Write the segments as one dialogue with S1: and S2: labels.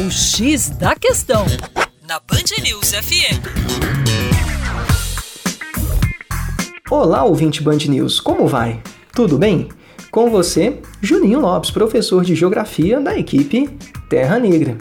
S1: O X da Questão, na Band News FM.
S2: Olá, ouvinte Band News, como vai? Tudo bem? Com você, Juninho Lopes, professor de Geografia da equipe Terra Negra.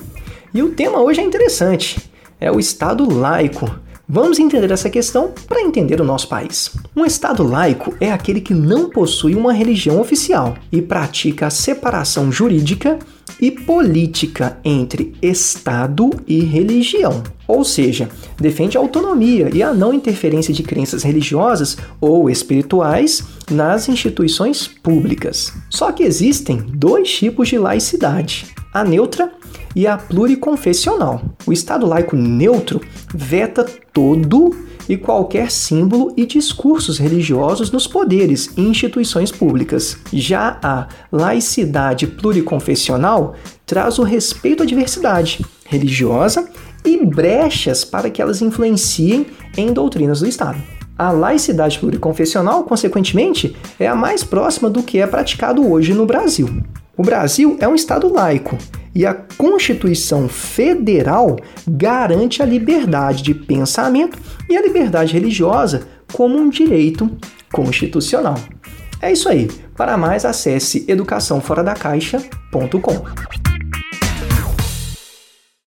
S2: E o tema hoje é interessante, é o Estado laico. Vamos entender essa questão para entender o nosso país. Um Estado laico é aquele que não possui uma religião oficial e pratica a separação jurídica e política entre Estado e religião. Ou seja, defende a autonomia e a não interferência de crenças religiosas ou espirituais nas instituições públicas. Só que existem dois tipos de laicidade: a neutra e a pluriconfessional. O Estado laico neutro veta todo e qualquer símbolo e discursos religiosos nos poderes e instituições públicas. Já a laicidade pluriconfessional traz o respeito à diversidade religiosa e brechas para que elas influenciem em doutrinas do Estado. A laicidade pluriconfessional, consequentemente, é a mais próxima do que é praticado hoje no Brasil. O Brasil é um Estado laico e a Constituição Federal garante a liberdade de pensamento e a liberdade religiosa como um direito constitucional. É isso aí. Para mais, acesse educaçãoforadacaixa.com.